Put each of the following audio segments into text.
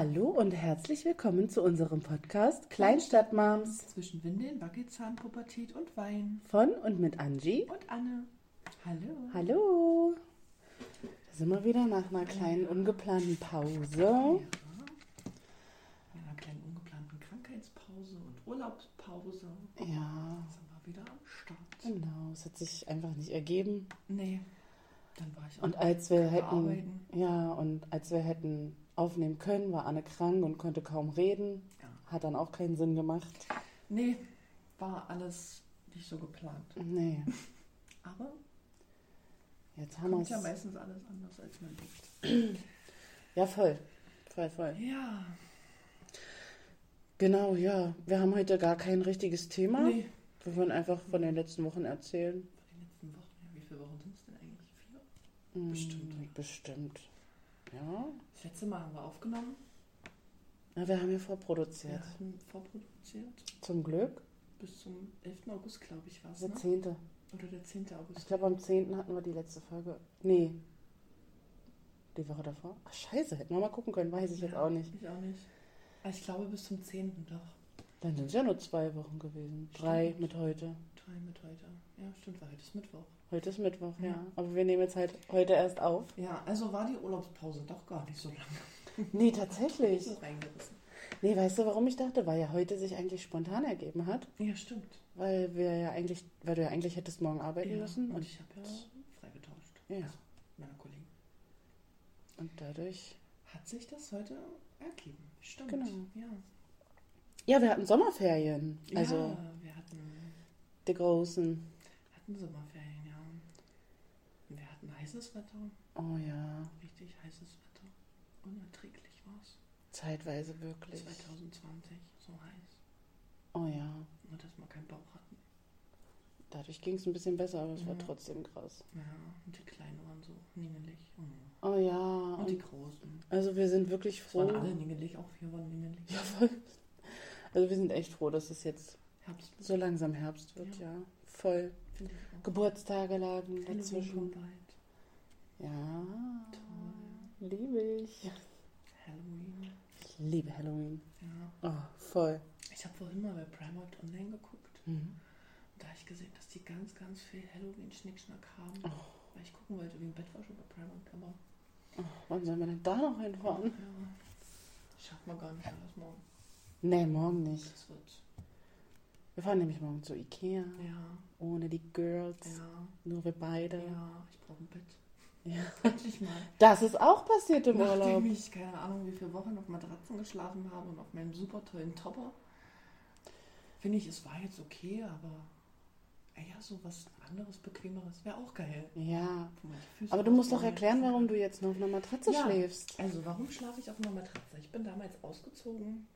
Hallo und herzlich willkommen zu unserem Podcast Kleinstadtmoms Zwischen Windeln, Wackelzahn, Pubertät und Wein. von und mit Angie. Und Anne. Hallo. Hallo. Da sind wir wieder nach einer kleinen ungeplanten Pause. Ja. In einer kleinen ungeplanten Krankheitspause und Urlaubspause. Ja, Jetzt sind wir wieder am Start. genau. Es hat sich einfach nicht ergeben. Nee. Dann war ich auch Und als wir hätten, Arbeiten. ja, und als wir hätten aufnehmen können, war Anne krank und konnte kaum reden. Ja. Hat dann auch keinen Sinn gemacht. Nee, war alles nicht so geplant. Nee, Aber jetzt haben wir kommt ja es. meistens alles anders, als man denkt. Ja, voll. Voll, voll. Ja. Genau, ja. Wir haben heute gar kein richtiges Thema. Nee. Wir wollen einfach von den letzten Wochen erzählen. Von den letzten Wochen, ja, wie viele Wochen sind es denn eigentlich? Vier? Hm, Bestimmt. Bestimmt. Ja. Das letzte Mal haben wir aufgenommen. Na, wir haben ja Wir vorproduziert. hatten vorproduziert. Zum Glück. Bis zum 11. August, glaube ich, war es. Der Ne? 10. Oder der 10. Ich August. glaube, am 10. hatten wir die letzte Folge. Nee. Die Woche davor? Ach, scheiße. Hätten wir mal gucken können. Weiß ich jetzt Ja, auch nicht. Ich auch nicht. Aber ich glaube bis zum 10. doch. Dann sind es ja nur zwei Wochen gewesen. Drei Stimmt. mit heute. Drei mit heute. Ja, stimmt, weil heute ist Mittwoch. Heute ist Mittwoch, ja. Ja. Aber wir nehmen jetzt halt heute erst auf. Ja, also war die Urlaubspause doch gar nicht so lange. Nee, tatsächlich. So reingerissen. Nee, weißt du, warum ich dachte? Weil ja heute sich eigentlich spontan ergeben hat. Ja, stimmt. Weil wir ja eigentlich, weil du ja eigentlich hättest morgen arbeiten Ja, müssen. und Und, ich habe ja freigetauscht. ja. Also, meiner Kollegen. Und dadurch. Hat sich das heute ergeben. Stimmt. Genau. Ja. Ja, wir hatten Sommerferien. Also ja, die großen. hatten Sommerferien, ja. Wir hatten heißes Wetter. Oh ja. Richtig heißes Wetter. Unerträglich war es. Zeitweise wirklich. 2020, so heiß. Oh ja. Nur, dass wir keinen Bauch hatten. Dadurch ging es ein bisschen besser, aber es war Ja. trotzdem krass. Ja, und die Kleinen waren so ningelig. Mhm. Oh ja. Und die Und Großen. also wir sind wirklich Es waren froh. alle ningelig, auch wir waren ningelig. Ja, voll. Also wir sind echt froh, dass es jetzt Herbst, so langsam Herbst wird, ja. Voll. ich auch. Geburtstage lagen Halloween dazwischen. bald. Ja. Toll. Liebe ich. Halloween. Ich liebe Halloween. Ja. Oh, voll. Ich habe vorhin mal bei Primark online geguckt. Mhm. Und da habe ich gesehen, dass die ganz, ganz viel Halloween-Schnickschnack haben. Oh. Weil ich gucken wollte wegen Bettwäsche bei Primark. Aber Oh, wann sollen wir denn da noch hinfahren? ja, schafft man gar nicht alles morgen. Nee, morgen nicht. Das wird, Wir fahren nämlich morgen zu Ikea. ja, Ohne die Girls. ja, Nur wir beide. ja, ich brauche ein Bett. Ja. Endlich mal. Das ist auch passiert im Nachdem Urlaub. ich keine Ahnung wie viele Wochen auf Matratzen geschlafen habe und auf meinem super tollen Topper, finde ich, es war jetzt okay, aber ja, so was anderes, bequemeres wäre auch geil. Ja. Aber du musst doch erklären, warum du jetzt noch auf einer Matratze Ja. schläfst. Also, warum schlafe ich auf einer Matratze? Ich bin damals ausgezogen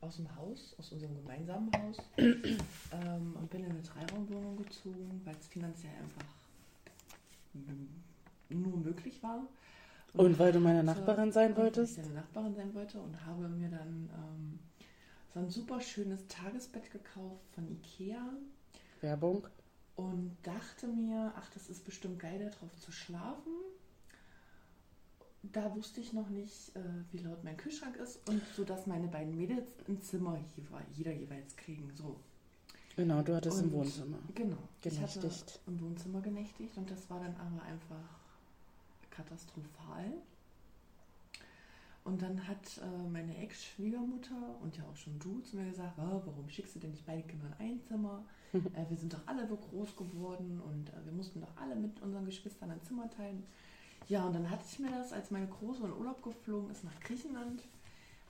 aus dem Haus, aus unserem gemeinsamen Haus ähm, und bin in eine Dreiraumwohnung gezogen, weil es finanziell einfach nur möglich war. Und weil du meine Nachbarin sein und weil wolltest? Ich eine Nachbarin sein wollte und habe mir dann ähm, so ein super schönes Tagesbett gekauft von Ikea Werbung. und dachte mir, ach, das ist bestimmt geil, da drauf zu schlafen. Da wusste ich noch nicht, äh, wie laut mein Kühlschrank ist und so, dass meine beiden Mädels ein Zimmer jewe- jeder jeweils kriegen. So, Genau, du hattest im Und- Wohnzimmer. genau. Ich hatte Genächtigt. im Wohnzimmer genächtigt und das war dann aber einfach katastrophal. Und dann hat äh, meine Ex-Schwiegermutter und ja auch schon du zu mir gesagt, "Ah, warum schickst du denn nicht beide Kinder in ein Zimmer? äh, wir sind doch alle so groß geworden und äh, wir mussten doch alle mit unseren Geschwistern ein Zimmer teilen. Ja, und dann hatte ich mir das, als meine Große in Urlaub geflogen ist nach Griechenland,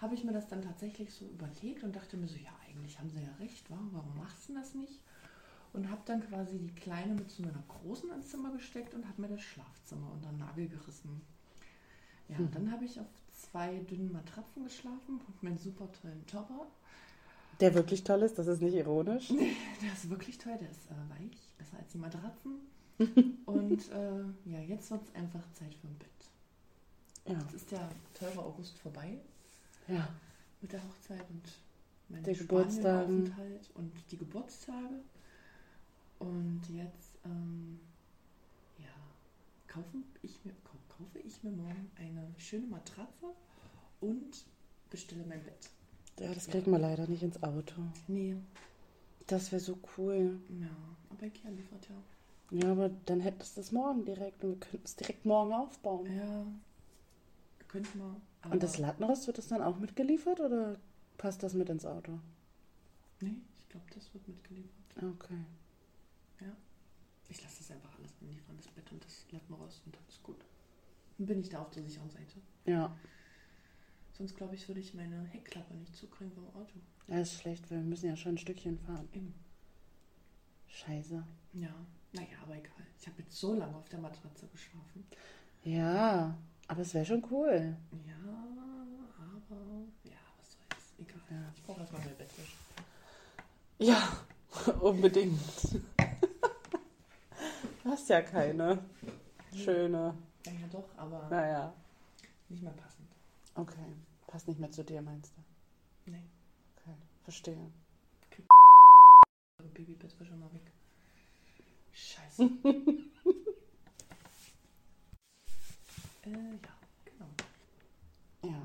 habe ich mir das dann tatsächlich so überlegt und dachte mir so, ja, eigentlich haben sie ja recht, wa? warum machst du das nicht? Und habe dann quasi die Kleine mit zu meiner Großen ins Zimmer gesteckt und habe mir das Schlafzimmer unter den Nagel gerissen. Ja, Mhm. dann habe ich auf zwei dünnen Matratzen geschlafen und meinen super tollen Topper. Der wirklich toll ist, das ist nicht ironisch. Der ist wirklich toll, der ist äh, weich, besser als die Matratzen. und äh, ja, jetzt wird es einfach Zeit für ein Bett. Ja. Jetzt ist der teure August vorbei Ja. mit der Hochzeit und mein Der. Spanienaufenthalt und die Geburtstage. Und jetzt, ähm, ja, kaufen ich mir, kau- kaufe ich mir morgen eine schöne Matratze und bestelle mein Bett. Ja, das kriegt man leider nicht ins Auto. Nee. Das wäre so cool. Ja, aber Ikea liefert ja. Ja, aber dann hättest du es morgen direkt und wir könnten es direkt morgen aufbauen. Ja. Könnte man. Aber Und das Lattenrost wird das dann auch mitgeliefert oder passt das mit ins Auto? Nee, ich glaube, das wird mitgeliefert. Okay. Ich lasse das einfach alles liefern, das Bett und das Lattenrost und dann ist gut. Dann bin ich da auf der sicheren Seite. Ja, Sonst glaube ich, würde ich meine Heckklappe nicht zukriegen beim Auto. ja, ist schlecht, weil wir müssen ja schon ein Stückchen fahren. Eben. Scheiße. Ja. Naja, aber egal. Ich habe jetzt so lange auf der Matratze geschlafen. Ja, aber es wäre schon cool. Ja, aber. Ja, was soll's. Egal. Ja. Ich brauche erstmal mein Bettwäsche. Ja, unbedingt. du hast ja keine schöne. Naja, doch, aber Naja, nicht mehr passend. okay. Passt nicht mehr zu dir, meinst du? Nee. Okay, verstehe. Eure Babybettwäsche mal weg. Scheiße. äh, ja, genau. Ja.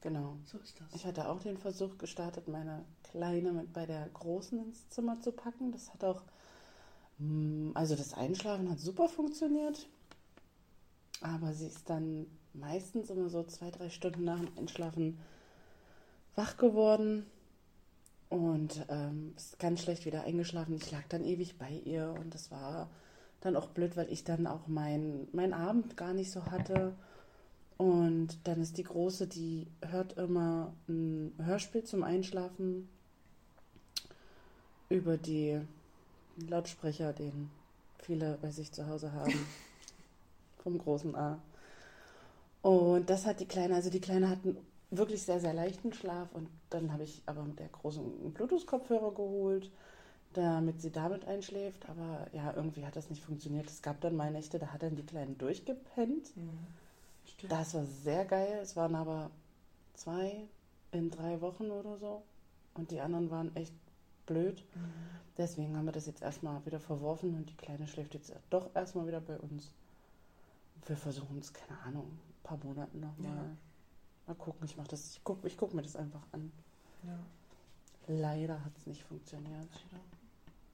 Genau. So ist das. Ich hatte auch den Versuch gestartet, meine Kleine mit bei der Großen ins Zimmer zu packen. Das hat auch, mm, also das Einschlafen hat super funktioniert. Aber sie ist dann meistens immer so zwei, drei Stunden nach dem Einschlafen wach geworden und ähm, ist ganz schlecht wieder eingeschlafen. Ich lag dann ewig bei ihr und das war dann auch blöd, weil ich dann auch mein, mein Abend gar nicht so hatte. Und dann ist die Große, die hört immer ein Hörspiel zum Einschlafen über die Lautsprecher, den viele bei sich zu Hause haben. Vom großen A. Und das hat die Kleine, also die Kleine hat einen wirklich sehr, sehr leichten Schlaf. Und dann habe ich aber mit der großen Bluetooth-Kopfhörer geholt, damit sie damit einschläft. Aber ja, irgendwie hat das nicht funktioniert. Es gab dann mal Nächte, da hat dann die Kleine durchgepennt. Mhm. Stimmt. Das war sehr geil. Es waren aber zwei in drei Wochen oder so. Und die anderen waren echt blöd. Mhm. Deswegen haben wir das jetzt erstmal wieder verworfen und die Kleine schläft jetzt doch erstmal wieder bei uns. Wir versuchen es, keine Ahnung, ein paar Monaten nochmal. Ja. Mal gucken, ich mach das, ich gucke ich guck mir das einfach an. Ja, Leider hat es nicht funktioniert.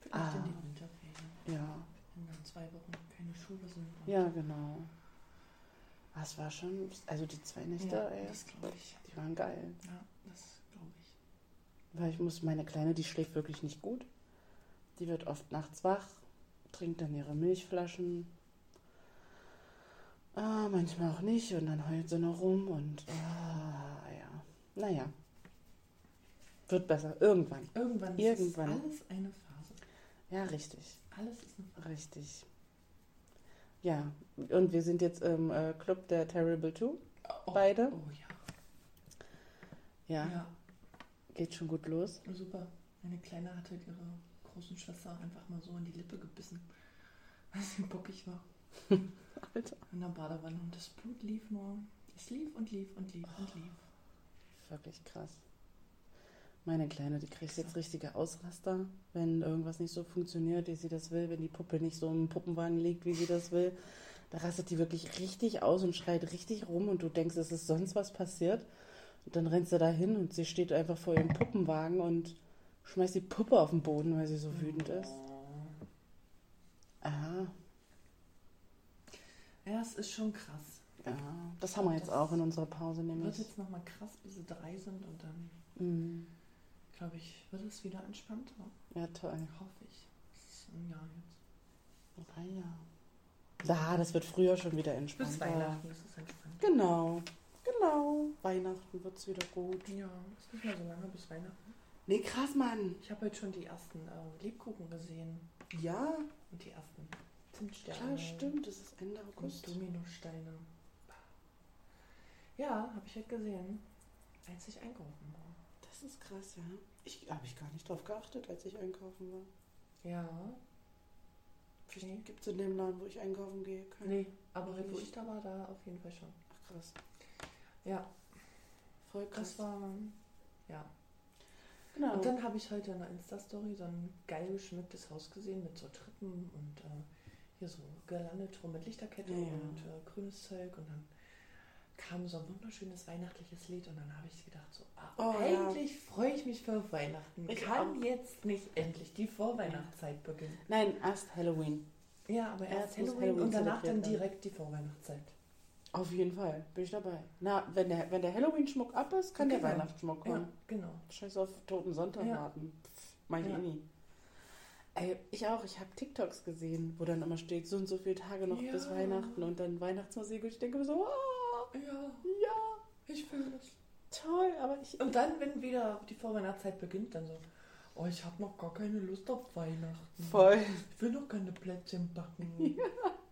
Vielleicht Ah. in den Winterferien. Ja, Wenn dann zwei Wochen keine Schule sind. ja, genau. Ah, Es war schon, also die zwei Nächte, ja ey, das glaube ich. die waren geil. Ja, das glaube ich. Weil ich muss, meine Kleine, die schläft wirklich nicht gut. Die wird oft nachts wach, trinkt dann ihre Milchflaschen. Ah, manchmal auch nicht und dann heult sie noch rum und ah, ja. Naja. Wird besser. Irgendwann. Irgendwann, Irgendwann. ist es alles eine Phase. Ja, richtig. Alles ist eine Phase. Richtig. Ja, und wir sind jetzt im äh, Club der Terrible Two. Oh, Beide? Oh ja. Ja, Ja, geht schon gut los. super. Meine Kleine hatte ihre großen Schwester einfach mal so in die Lippe gebissen, weil sie bockig war. Alter. In der Badewanne und das Blut lief nur. Es lief und lief und lief und lief. Wirklich krass. Meine Kleine, die kriegt jetzt richtige Ausraster, wenn irgendwas nicht so funktioniert, wie sie das will, wenn die Puppe nicht so im Puppenwagen liegt, wie sie das will. Da rastet die wirklich richtig aus und schreit richtig rum und du denkst, es ist sonst was passiert. Und dann rennst du da hin und sie steht einfach vor ihrem Puppenwagen und schmeißt die Puppe auf den Boden, weil sie so wütend ist. Oh. Ja, es ist schon krass. ja. Das haben wir jetzt auch in unserer Pause Wird nämlich. jetzt nochmal krass, bis sie drei sind und dann, Mhm. glaube ich, wird es wieder entspannter. Ja, toll. Hoffe ich. Das ist ein Jahr jetzt. Drei Jahre. Ja, das wird früher schon wieder entspannt. Bis Weihnachten ist es entspannt. Genau, genau. Weihnachten wird es wieder gut. Ja, ist nicht mehr so lange bis Weihnachten. Nee, krass, Mann. Ich habe heute schon die ersten äh, Lebkuchen gesehen Ja, und die ersten Zimtsterne. klar, stimmt. Es ist Ende Und August. Dominosteine. Ja, habe ich heute gesehen, als ich einkaufen war. Das ist krass, ja. Ich habe ich gar nicht drauf geachtet, als ich einkaufen war. Ja. Vielleicht Nee. gibt es in dem Laden, wo ich einkaufen gehe. Keine Nee, aber wo ich da war, da auf jeden Fall schon. Ach, krass. Ja, Voll krass. das war. Ja. genau. Und dann habe ich heute in der Insta-Story so ein geil geschmücktes Haus gesehen mit so Treppen und äh, hier so Girlande drum mit Lichterkette Ja, ja. und äh, grünes Zeug und dann kam so ein wunderschönes weihnachtliches Lied und dann habe ich gedacht, so, ah, Oh, ja. eigentlich freue ich mich für Weihnachten. Ich Kann auch. jetzt nicht endlich die Vorweihnachtszeit beginnen. Nein, erst Halloween. Ja, aber erst Erst Halloween, Halloween und danach dann direkt die Vorweihnachtszeit. Auf jeden Fall, bin ich dabei. Na, wenn der, wenn der Halloween-Schmuck ab ist, kann der Genau. Weihnachtsschmuck Ja, kommen. genau. Scheiß auf Toten Sonntag Ja. mach ich Ja. eh nie. Ich auch. Ich habe TikToks gesehen, wo dann immer steht, so und so viele Tage noch Ja. bis Weihnachten und dann Weihnachtsmusik. Und ich denke mir so, ah, Ja, ja, ich fühle es. toll. Aber ich, Und dann, wenn wieder die Vorweihnachtszeit beginnt, dann so, oh, ich habe noch gar keine Lust auf Weihnachten. voll, Ich will noch keine Plätzchen backen.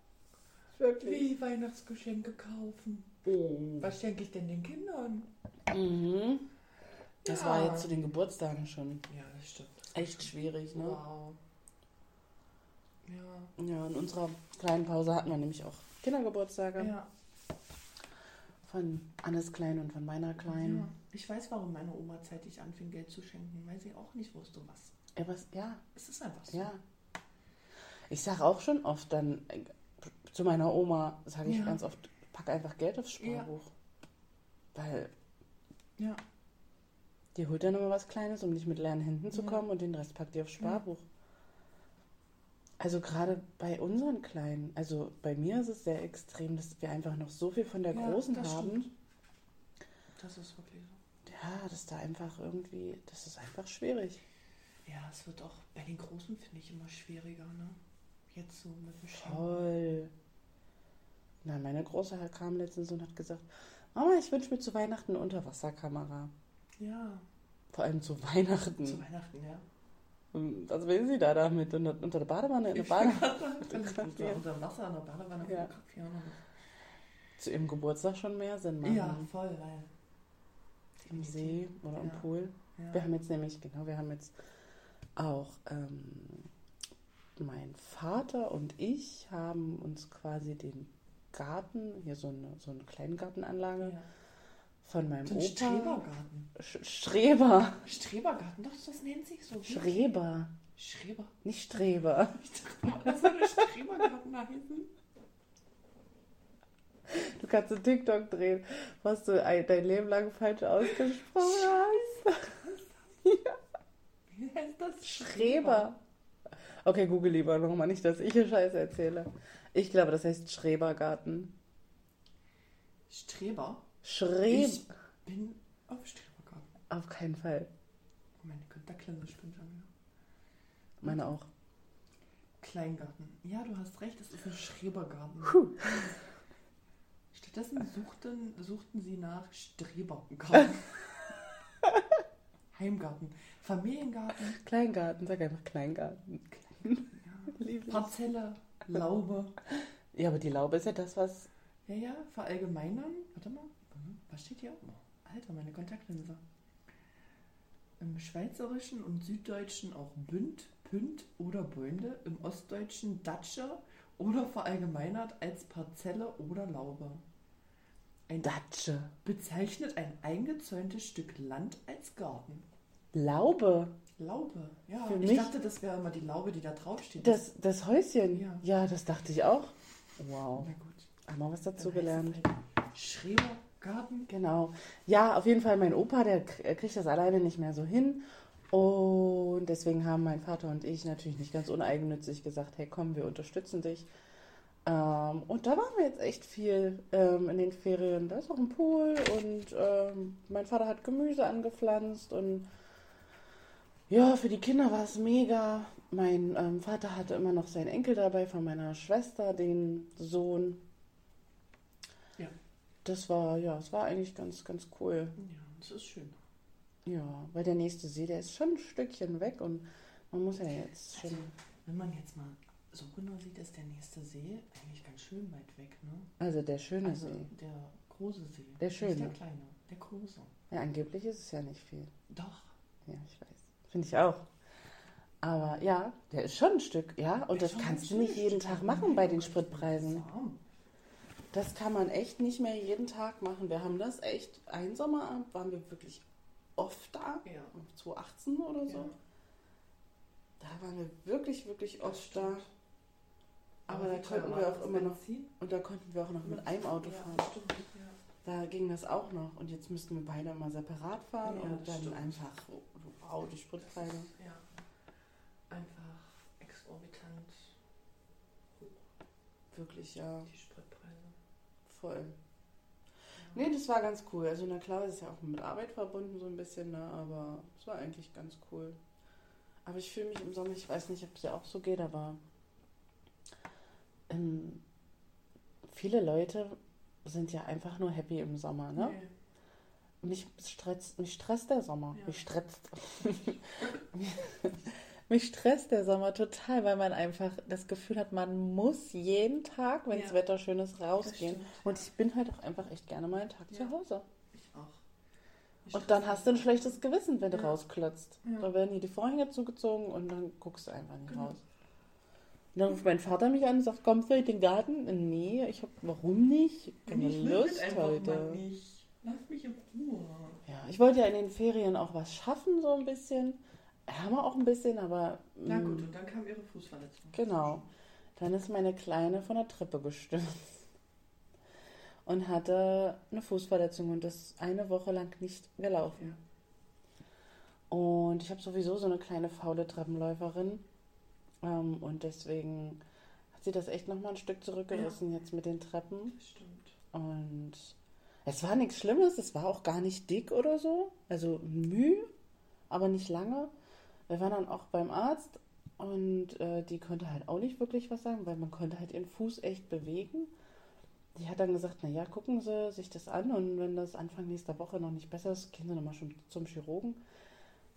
wirklich. Wie Weihnachtsgeschenke kaufen. Oh. Was schenke ich denn den Kindern? Mhm. Das Ja. war jetzt zu den Geburtstagen schon Ja, das stimmt. Das echt schwierig, ne? Wow. Ja. Ja, in unserer kleinen Pause hatten wir nämlich auch Kindergeburtstage Ja. von Annes Klein und von meiner Kleinen. ja. Ich weiß, warum meine Oma zeitig anfing, Geld zu schenken, weil sie auch nicht wusste, was. Ja, was, ja, Es ist einfach so. ja. Ich sage auch schon oft dann äh, zu meiner Oma, sage ich Ja. ganz oft, pack einfach Geld aufs Sparbuch. Weil Ja. die holt dann immer was Kleines, um nicht mit leeren Händen zu Ja. kommen und den Rest packt die aufs Sparbuch. Also gerade bei unseren Kleinen, also bei mir ist es sehr extrem, dass wir einfach noch so viel von der Ja, Großen das haben. stimmt. Das ist wirklich so. Ja, das ist da einfach irgendwie, das ist einfach schwierig. Ja, es wird auch bei den Großen, finde ich, immer schwieriger, ne? Jetzt so mit dem Schenken. Voll. Na, meine Große kam letztens und hat gesagt, Mama, ich wünsche mir zu Weihnachten eine Unterwasserkamera. Ja, Vor allem zu Weihnachten. zu Weihnachten, ja. Was will sie da damit? Unter, unter der Badewanne in der Bade unter, unter Wasser in der Badewanne Ja. oder Zu ihrem Geburtstag schon mehr Sinn machen. Ja, voll, weil. Im See oder im Ja. Pool. Ja. Wir haben jetzt nämlich, genau, wir haben jetzt auch, ähm, mein Vater und ich haben uns quasi den Garten, hier so eine, so eine Kleingartenanlage ja. Von meinem So Opa. Strebergarten. Sch Streber. Strebergarten, doch, das nennt sich so. Schreber. Schreber. Nicht Streber. Was soll der Strebergarten heißen? Du kannst einen TikTok drehen, was du ein- dein Leben lang falsch ausgesprochen hast. Wie heißt das? Schreber. Okay, google lieber nochmal, nicht, dass ich hier Scheiße erzähle. Ich glaube, das heißt Schrebergarten. Streber? Schreb. Ich bin auf Strebergarten. Auf keinen Fall. Oh, meine Kontaktlinse spinnt schon wieder. Meine auch. Kleingarten. Ja, du hast recht, es ist ein Schrebergarten. Puh. Stattdessen suchten, suchten sie nach Strebergarten. Heimgarten. Familiengarten. Kleingarten, sag einfach Kleingarten. Ja. Lieb ich. Parzelle. Laube. Ja, aber die Laube ist ja das, was. Ja, ja, verallgemeinern. Warte mal. Was steht hier? Oh, Alter, meine Kontaktlinse. Im Schweizerischen und Süddeutschen auch Bünd, Pünd oder Bäunde. Im Ostdeutschen Datsche oder verallgemeinert als Parzelle oder Laube. Ein Datsche. bezeichnet ein eingezäuntes Stück Land als Garten. Laube. Laube, ja. Für ich mich- dachte, das wäre immer die Laube, die da draufsteht. Das, das Häuschen. Ja. Ja. das dachte ich auch. Wow. Na gut. Haben wir was dazu Dann Schrebergarten. Genau. Ja, auf jeden Fall mein Opa, der er kriegt das alleine nicht mehr so hin. Und deswegen haben mein Vater und ich natürlich nicht ganz uneigennützig gesagt, hey komm, wir unterstützen dich. Ähm, und da waren wir jetzt echt viel ähm, in den Ferien. Da ist auch ein Pool und ähm, mein Vater hat Gemüse angepflanzt und ja, für die Kinder war es mega. Mein ähm, Vater hatte immer noch seinen Enkel dabei von meiner Schwester, den Sohn. Das war, ja, es war eigentlich ganz, ganz cool. Ja, das ist schön. Ja, weil der nächste See, der ist schon ein Stückchen weg und man muss ja jetzt schon. Also, wenn man jetzt mal so genau sieht, ist der nächste See eigentlich ganz schön weit weg, ne? Also der schöne Also See. der große See. Der Nicht schöne. der kleine, der große. Ja, angeblich ist es ja nicht viel. Doch. Ja, ich weiß. Finde ich auch. Aber ja, der ist schon ein Stück, ja. Und das Schon kannst du nicht Stück. jeden Tag Oh machen bei den Spritpreisen. das arm. Das kann man echt nicht mehr jeden Tag machen. Wir haben das echt, einen Sommerabend waren wir wirklich oft da. Ja. 2018 oder so. Ja. Da waren wir wirklich, wirklich oft da. stimmt. Aber da konnten wir auch immer noch, Benzin? und da konnten wir auch noch mit einem Auto fahren. Stimmt. Da ging das auch noch. Und jetzt müssten wir beide mal separat fahren Ja, und dann stimmt. einfach, wow, die Spritpreise. Ja. Einfach exorbitant Wirklich, ja, die Spritpreise. Voll. Nee, das war ganz cool. Also, na klar, es ist ja auch mit Arbeit verbunden, so ein bisschen, ne? aber es war eigentlich ganz cool. Aber ich fühle mich im Sommer, ich weiß nicht, ob es ja auch so geht, aber ähm, viele Leute sind ja einfach nur happy im Sommer, ne? Nee. Mich stresst, mich stresst der Sommer. Ja. Mich stresst. mich stresst der Sommer total, weil man einfach das Gefühl hat, man muss jeden Tag, wenn das Ja. Wetter schön ist, rausgehen. stimmt, Und ja. ich bin halt auch einfach echt gerne mal einen Tag Ja. zu Hause. Ich auch. Ich Und dann hast du ein schlechtes Gewissen, wenn du rausklotzt. Ja. Da werden dir die Vorhänge zugezogen und dann guckst du einfach nicht Genau. raus. Und dann ruft mein Vater mich an und sagt, kommst du in den Garten? Nee, ich hab, warum nicht? Keine Ich Lust heute. Lass mich in Ruhe. Ja, ich wollte ja in den Ferien auch was schaffen, so ein bisschen. Haben wir auch ein bisschen, aber. Na mm, gut, und dann kam ihre Fußverletzung. Genau. Dann ist meine Kleine von der Treppe gestürzt und hatte eine Fußverletzung und ist eine Woche lang nicht gelaufen. Und ich habe sowieso so eine kleine faule Treppenläuferin ähm, und deswegen hat sie das echt nochmal ein Stück zurückgerissen jetzt mit den Treppen. Das stimmt. Und es war nichts Schlimmes, es war auch gar nicht dick oder so. Also Mühe, aber nicht lange. Wir waren dann auch beim Arzt und äh, die konnte halt auch nicht wirklich was sagen, weil man konnte halt ihren Fuß echt bewegen. Die hat dann gesagt, naja, gucken Sie sich das an und wenn das Anfang nächster Woche noch nicht besser ist, gehen Sie nochmal schon zum Chirurgen.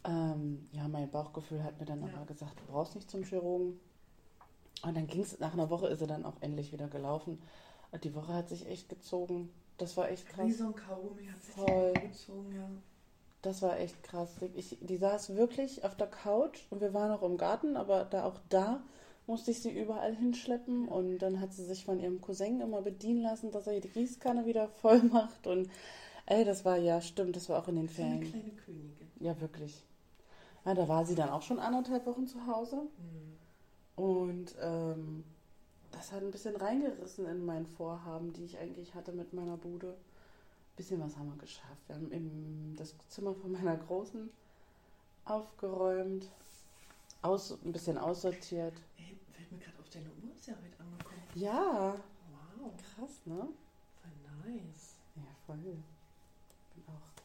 Ähm, ja, mein Bauchgefühl hat mir dann Ja. aber gesagt, du brauchst nicht zum Chirurgen. Und dann ging es, nach einer Woche ist sie dann auch endlich wieder gelaufen. Und die Woche hat sich echt gezogen. Das war echt krass. Wie so ein Kaugummi hat sich Voll. gezogen, ja. Das war echt krass. Ich, die saß wirklich auf der Couch und wir waren auch im Garten, aber da auch da musste ich sie überall hinschleppen und dann hat sie sich von ihrem Cousin immer bedienen lassen, dass er die Gießkanne wieder voll macht und ey, das war ja stimmt, das war auch in den ist eine Ferien. kleine Königin. Ja, wirklich. Ja, da war sie dann auch schon anderthalb Wochen zu Hause Hm. und ähm, das hat ein bisschen reingerissen in mein Vorhaben, die ich eigentlich hatte mit meiner Bude. Bisschen was haben wir geschafft. Wir haben im, das Zimmer von meiner Großen aufgeräumt, aus, ein bisschen aussortiert. Ey, fällt mir gerade auf, deine Uhr ist ja heute angekommen. Ja, Wow, krass, ne? voll nice. Ja, voll. Bin auch.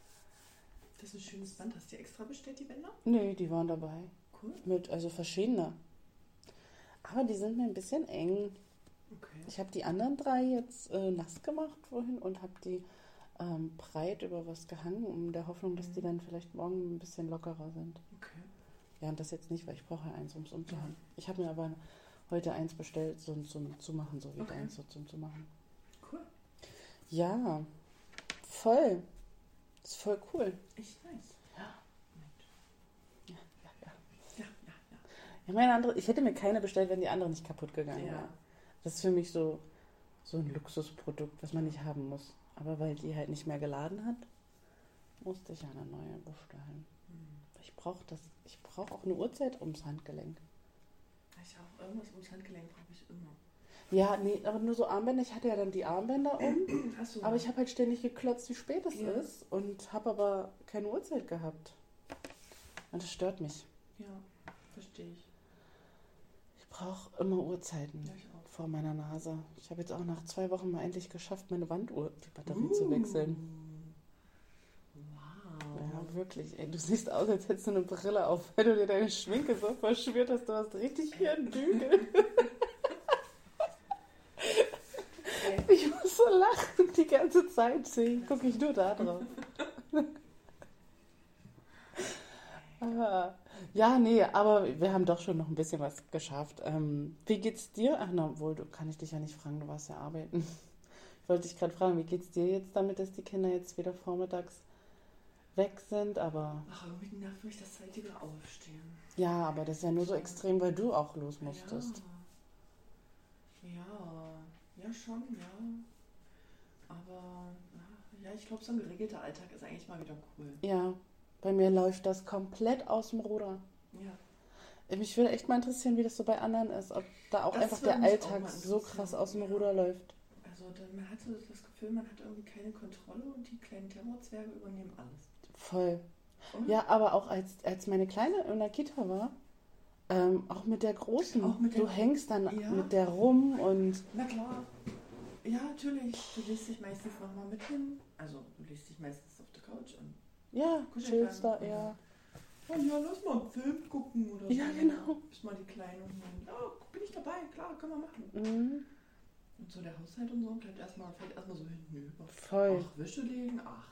Das ist ein schönes Band. Hast du dir extra bestellt, die Bänder? Nee, die waren dabei. Cool. Mit, also verschiedene. Aber die sind mir ein bisschen eng. Okay. Ich habe die anderen drei jetzt äh, nass gemacht vorhin und habe die ähm, breit über was gehangen, um der Hoffnung, dass die Mhm. dann vielleicht morgen ein bisschen lockerer sind. Okay. Ja, und das jetzt nicht, weil ich brauche ja eins, um es umzuhängen. Ich habe mir aber heute eins bestellt, so zum Zumachen, so wie Okay. eins so zum Zumachen. Cool. Ja, voll. Das ist voll cool. Echt nice. Ja. Ja, ja, ja. Ja, ja, ja. Ja, meine andere, ich hätte mir keine bestellt, wenn die andere nicht kaputt gegangen Ja. wäre. Das ist für mich so, so ein Luxusprodukt, was man nicht haben muss. Aber weil die halt nicht mehr geladen hat, musste ich eine neue bestellen. Hm. Ich brauche das, ich brauche auch eine Uhrzeit ums Handgelenk. Ich auch irgendwas ums Handgelenk brauche ich immer. Ja, nee, aber nur so Armbänder. Ich hatte ja dann die Armbänder um, Achso. aber ich habe halt ständig geklotzt, wie spät es Ja. ist und habe aber keine Uhrzeit gehabt. Und das stört mich. Ja, verstehe ich. Ich brauche immer Uhrzeiten. Ja, ich. Vor meiner Nase. Ich habe jetzt auch nach zwei Wochen mal endlich geschafft, meine Wanduhr, die Batterie zu wechseln. Wow. Ja, wirklich. Ey, du siehst aus, als hättest du eine Brille auf, weil du dir deine Schminke so verschmiert hast. Du hast richtig hier einen Dügel. Ich muss so lachen die ganze Zeit. Deswegen gucke ich nur da drauf. Ah, Ja, nee, aber wir haben doch schon noch ein bisschen was geschafft. Ähm, wie geht's dir? Ach, na wohl, du kann ich dich ja nicht fragen, du warst ja arbeiten. Ich wollte dich gerade fragen, wie geht's dir jetzt damit, dass die Kinder jetzt wieder vormittags weg sind? Aber Ach, irgendwie nervt mich das zeitige Aufstehen. ja, aber das ist ja nur so extrem, weil du auch los musstest. Ja. ja, ja schon, ja. Aber ja, ich glaube, so ein geregelter Alltag ist eigentlich mal wieder cool. Ja, bei mir läuft das komplett aus dem Ruder. Ja, Mich würde echt mal interessieren, wie das so bei anderen ist, ob da auch Das einfach der Alltag so krass aus dem ja. Ruder läuft. also dann, man hat so das Gefühl, man hat irgendwie keine Kontrolle und die kleinen Terrorzwerge übernehmen alles. Voll. Oder? Ja, aber auch als, als meine Kleine in der Kita war, ähm, auch mit der Großen, Auch mit der- du hängst dann Ja. mit der rum und Na klar. Ja, natürlich. Du legst dich meistens nochmal mit hin. Also, du legst dich meistens auf der Couch und. Ja, chillst da, ja. Oh ja, lass mal einen Film gucken oder Ja, so. genau. Bis mal die Kleinen und dann, ja, bin ich dabei, klar, können wir machen. Mhm. Und so der Haushalt und so bleibt erstmal, fällt erstmal so hinten über. Voll. Ach, Wäsche legen, ach.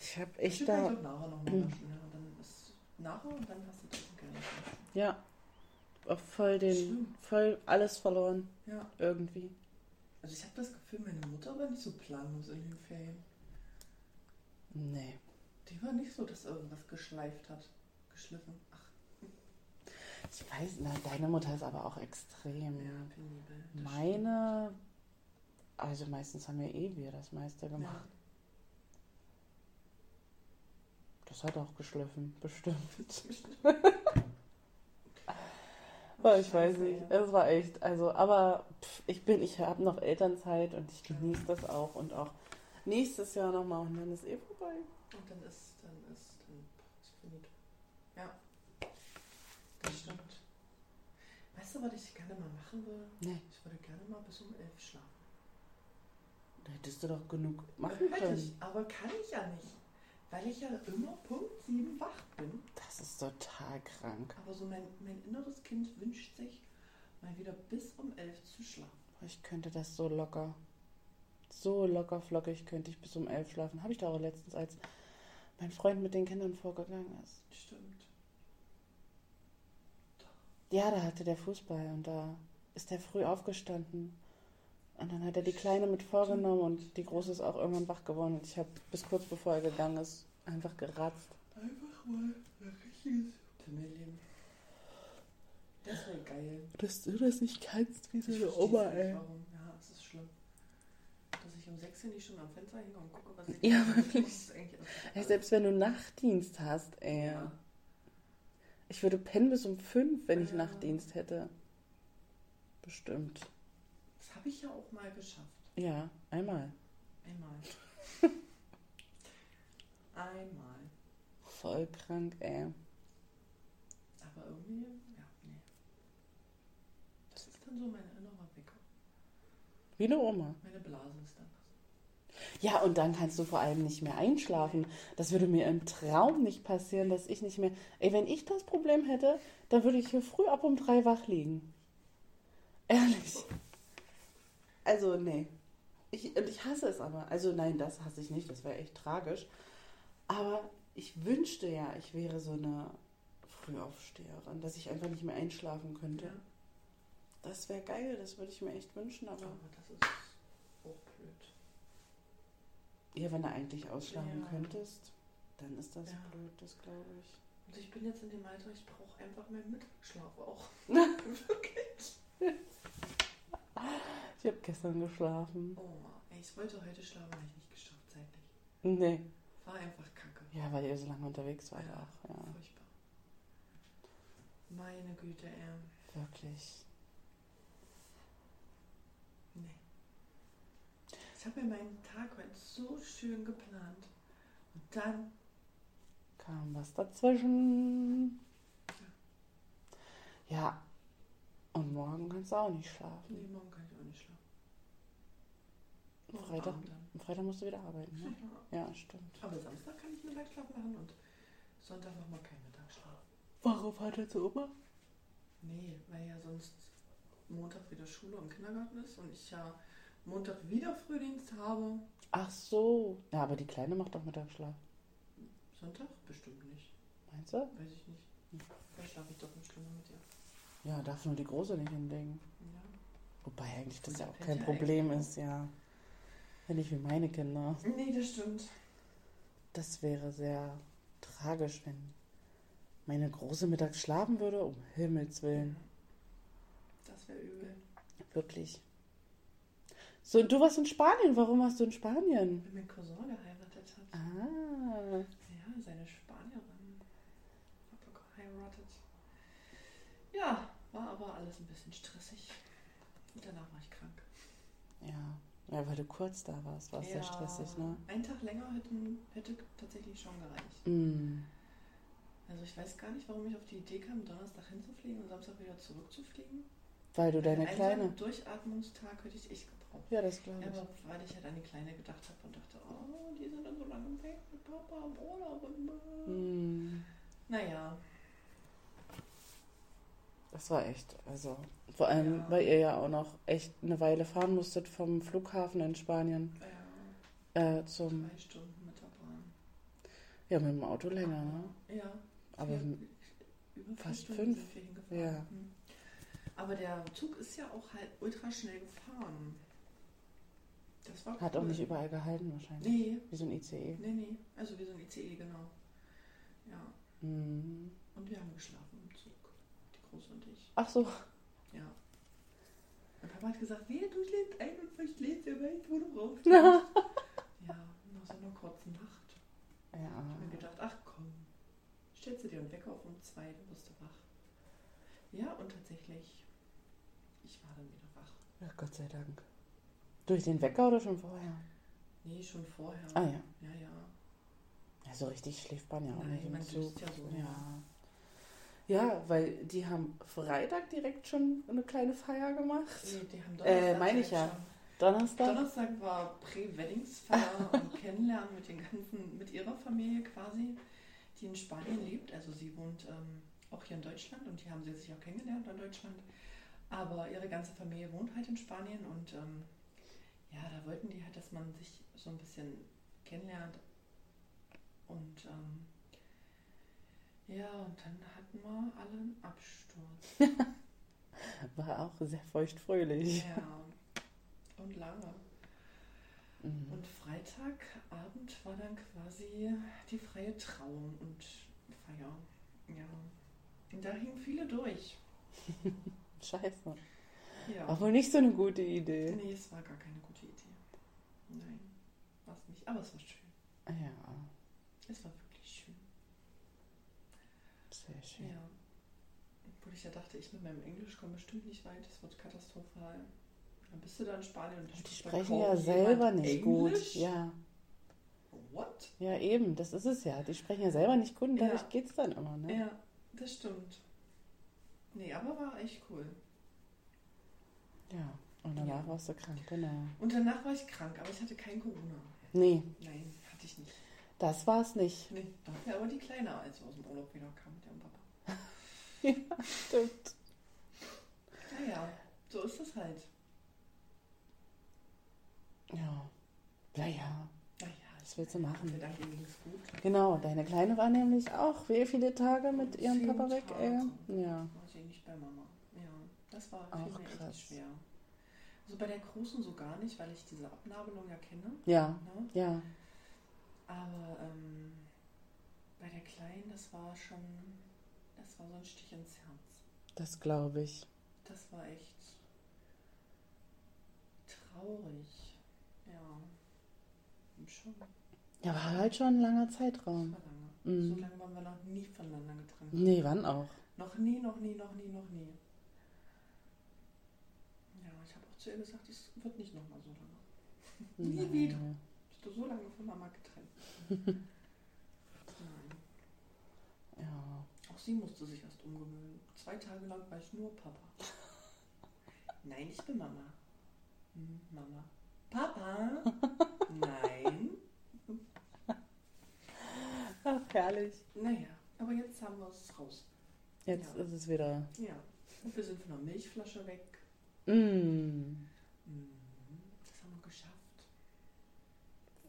Ich hab Ich echt kann da, ich auch nachher nochmal Mhm. waschen. Ja, dann ist nachher und dann hast du das gerne. ja, auch voll den, Schlimm. voll alles verloren, Ja. irgendwie. Also ich habe das Gefühl, meine Mutter war nicht so planlos in den Ferien. Nee. Die war nicht so, dass irgendwas geschleift hat. Geschliffen. Ach, Ich weiß, na, deine Mutter ist aber auch extrem. ja, penibel. Meine, also meistens haben ja eh wir das meiste stimmt. gemacht. Das hat auch geschliffen, bestimmt. Ja. Aber ich weiß nicht. Es war echt, also, aber pff, ich bin, ich habe noch Elternzeit und ich genieße das auch und auch nächstes Jahr nochmal und dann ist eh vorbei. Und dann ist, dann ist, dann ist finito. Ja. Das stimmt. Weißt du, was ich gerne mal machen will? Nee, Ich würde gerne mal bis um elf schlafen. da hättest du doch genug machen Hätte ich, können. aber kann ich ja nicht. Weil ich ja immer Punkt sieben wach bin. Das ist total krank. Aber so mein, mein inneres Kind wünscht sich, mal wieder bis um elf zu schlafen. Ich könnte das so locker. So locker flockig könnte ich bis um elf schlafen. Habe ich da auch letztens, als mein Freund mit den Kindern vorgegangen ist. Stimmt. Ja, da hatte der Fußball und da ist der früh aufgestanden. Und dann hat er die Kleine mit vorgenommen und die Große ist auch irgendwann wach geworden. Und ich habe bis kurz bevor er gegangen ist, einfach geratzt. Einfach mal ein richtiges Pimmelchen. Das wäre geil. Dass du das nicht kannst, wie so eine Oma, ey. Warum. Ja, es ist schlimm. Dass ich um 6 Uhr nicht schon am Fenster hinge und gucke, was ich Ja, wirklich. Ey, selbst wenn du Nachtdienst hast, ey. Ja. Ich würde pennen bis um fünf, wenn ich Ja. Nachtdienst hätte. Bestimmt. Das habe ich ja auch mal geschafft. Ja, einmal. Einmal. Einmal. Voll krank, ey. Aber irgendwie, ja, nee. Das ist dann so mein innerer Wecker. Wie eine Oma. Meine Blase ist das. Ja, und dann kannst du vor allem nicht mehr einschlafen. Das würde mir im Traum nicht passieren, dass ich nicht mehr. Ey, wenn ich das Problem hätte, dann würde ich hier früh ab um drei wach liegen. Ehrlich. Also, nee. Ich, und ich hasse es aber. Also, nein, das hasse ich nicht. Das wäre echt tragisch. Aber ich wünschte ja, ich wäre so eine Frühaufsteherin, dass ich einfach nicht mehr einschlafen könnte. Ja. Das wäre geil, das würde ich mir echt wünschen, aber. Aber das ist. Ja, wenn du eigentlich ausschlafen Ja. könntest, dann ist das Ja. blöd, das glaube ich. Und ich bin jetzt in dem Alter, ich brauche einfach meinen Mittagsschlaf auch. Wirklich. Ich habe gestern geschlafen. Oh, ich wollte heute schlafen, habe ich nicht geschafft zeitlich. Nee. War einfach kacke. Ja, weil ihr so lange unterwegs wart Ja. auch. Ja, Furchtbar. Meine Güte, ey. wirklich. Nee. Ich habe mir meinen Tag heute so schön geplant. Und dann, Kam was dazwischen. Ja. Und morgen kannst du auch nicht schlafen. nee, morgen kann ich auch nicht schlafen. Freitag, am Freitag musst du wieder arbeiten, ne? Ja. Ja, stimmt. Aber Samstag kann ich Mittagsschlaf machen und Sonntag nochmal keinen Mittagsschlaf. Warum hat er so immer? Nee, weil ja sonst Montag wieder Schule und Kindergarten ist und ich ja Montag wieder Frühdienst habe. Ach so. Ja, aber die Kleine macht doch Mittagsschlaf. Sonntag? Bestimmt nicht. Meinst du? Weiß ich nicht. Vielleicht schlafe ich doch eine Stunde mit ihr. Ja, darf nur die Große nicht hinlegen. Ja. Wobei eigentlich das ja auch kein Problem ist, ja. Wenn nicht wie meine Kinder. Nee, das stimmt. Das wäre sehr tragisch, wenn meine Große mittags schlafen würde, um Himmels Willen. Das wäre übel. Wirklich. So, und du warst in Spanien. Warum warst du in Spanien? Wenn mein Cousin geheiratet hat. Ah. Ja, seine Spanierin. Hat er geheiratet. Ja, war aber alles ein bisschen stressig. Und danach war ich krank. Ja. Ja, weil du kurz da warst, war es sehr stressig, ne? Ein Tag länger hätten, hätte tatsächlich schon gereicht. Mm. Also ich weiß gar nicht, warum ich auf die Idee kam, Donnerstag hinzufliegen und Samstag wieder zurückzufliegen. Weil du deine Kleine. Durchatmungstag hätte ich echt gebraucht. Ja, das glaube ich. Aber weil ich halt an die Kleine gedacht habe und dachte, oh, die sind dann so lange weg mit Papa im Urlaub. Und Mm. Naja, Das war echt, also vor allem, Ja. weil ihr ja auch noch echt eine Weile fahren musstet vom Flughafen in Spanien ja, äh, zum, zwei Stunden mit der Bahn. ja, mit dem Auto länger, ne? Ja, Aber fast fünf. Ja. Hm. Aber der Zug ist ja auch halt ultra schnell gefahren. Das war hat cool. auch nicht überall gehalten wahrscheinlich. Nee, Wie so ein ICE. nee, nee. Also wir sind ICE, genau. Ja, Mm. und wir haben geschlafen im Zug. Die Große und ich. Ach so. Ja. Mein Papa hat gesagt, wer du schläfst ein und verschläfst der Welt, wo du brauchst. Ja. Nach so einer kurzen Nacht. Ich Ja. habe mir gedacht, ach komm, stellst du dir einen Wecker auf um zwei, du wirst du wach. Ja, und tatsächlich, ich war dann wieder wach. ja, Gott sei Dank. Durch den Wecker oder schon vorher? Nee, schon vorher. Ah ja. Ja, ja. Ja, so richtig schläft man ja auch Nein, nicht im Zug. ja so. Ja. Ja, weil die haben Freitag direkt schon eine kleine Feier gemacht. Nee, die haben Äh, meine ich direkt ja. schon. Donnerstag. Donnerstag war Prä-Weddingsfeier und Kennenlernen mit den ganzen, mit ihrer Familie quasi, die in Spanien lebt. Also sie wohnt ähm, auch hier in Deutschland und hier haben sie sich auch kennengelernt in Deutschland. Aber ihre ganze Familie wohnt halt in Spanien und ähm, ja, da wollten die halt, dass man sich so ein bisschen kennenlernt. Und ähm, ja, und dann hatten wir alle einen Absturz. War auch sehr feuchtfröhlich. Ja, und lange. Mhm. Und Freitagabend war dann quasi die freie Trauung und Feier. Ja. Und da hingen viele durch. Scheiße. Ja. War wohl nicht so eine gute Idee. Nee, es war gar keine gute Idee. Nein, war es nicht. Aber es war schön. Ja, Es war wirklich schön. sehr schön. Ja. Obwohl ich ja dachte, ich mit meinem Englisch komme bestimmt nicht weit. Es wird katastrophal. Dann bist du da in Spanien und Die sprechen ja selber nicht gut. Englisch? Ja. What? ja, eben, das ist es ja. Die sprechen ja selber nicht gut und dadurch Ja. geht's dann immer, ne? Ja, das stimmt. Nee, aber war echt cool. Ja. Und danach Ja. warst du krank, genau. Und danach war ich krank, aber ich hatte kein Corona. Nee, Nein, hatte ich nicht. das war's nicht. Nee, dafür aber die Kleine, als wir aus dem Urlaub wieder kam mit ihrem Papa. Stimmt. Naja, so ist es halt. Ja. Naja, Naja, was willst du machen? Dank ging es gut. Genau, deine Kleine war nämlich auch wie viele Tage mit ihrem Papa weg, ey? Ja. Nicht bei Mama. Ja, das war Auch mich krass. echt schwer. Also bei der Großen so gar nicht, weil ich diese Abnabelung ja kenne. Ja, Ne? ja. Aber ähm, bei der Kleinen, das war schon, das war so ein Stich ins Herz. Das glaube ich. Das war echt traurig. Ja. Schon. Ja, war halt schon ein langer Zeitraum. lange. Mhm. So lange waren wir noch nie voneinander getrennt. Nee, wann auch? Noch nie, noch nie, noch nie, noch nie. Ja, ich habe auch zu ihr gesagt, es wird nicht nochmal so lange. Nie wieder. Bist du so lange von Mama getrennt? Nein. Ja. Auch sie musste sich erst umgewöhnen. Zwei Tage lang war ich nur Papa. Nein, ich bin Mama. Hm, Mama. Papa? Nein. Ach, herrlich. Naja, aber jetzt haben wir es raus. Jetzt Ja. ist es wieder. Ja. Und wir sind von der Milchflasche weg. Mm, Mhm. Das haben wir geschafft.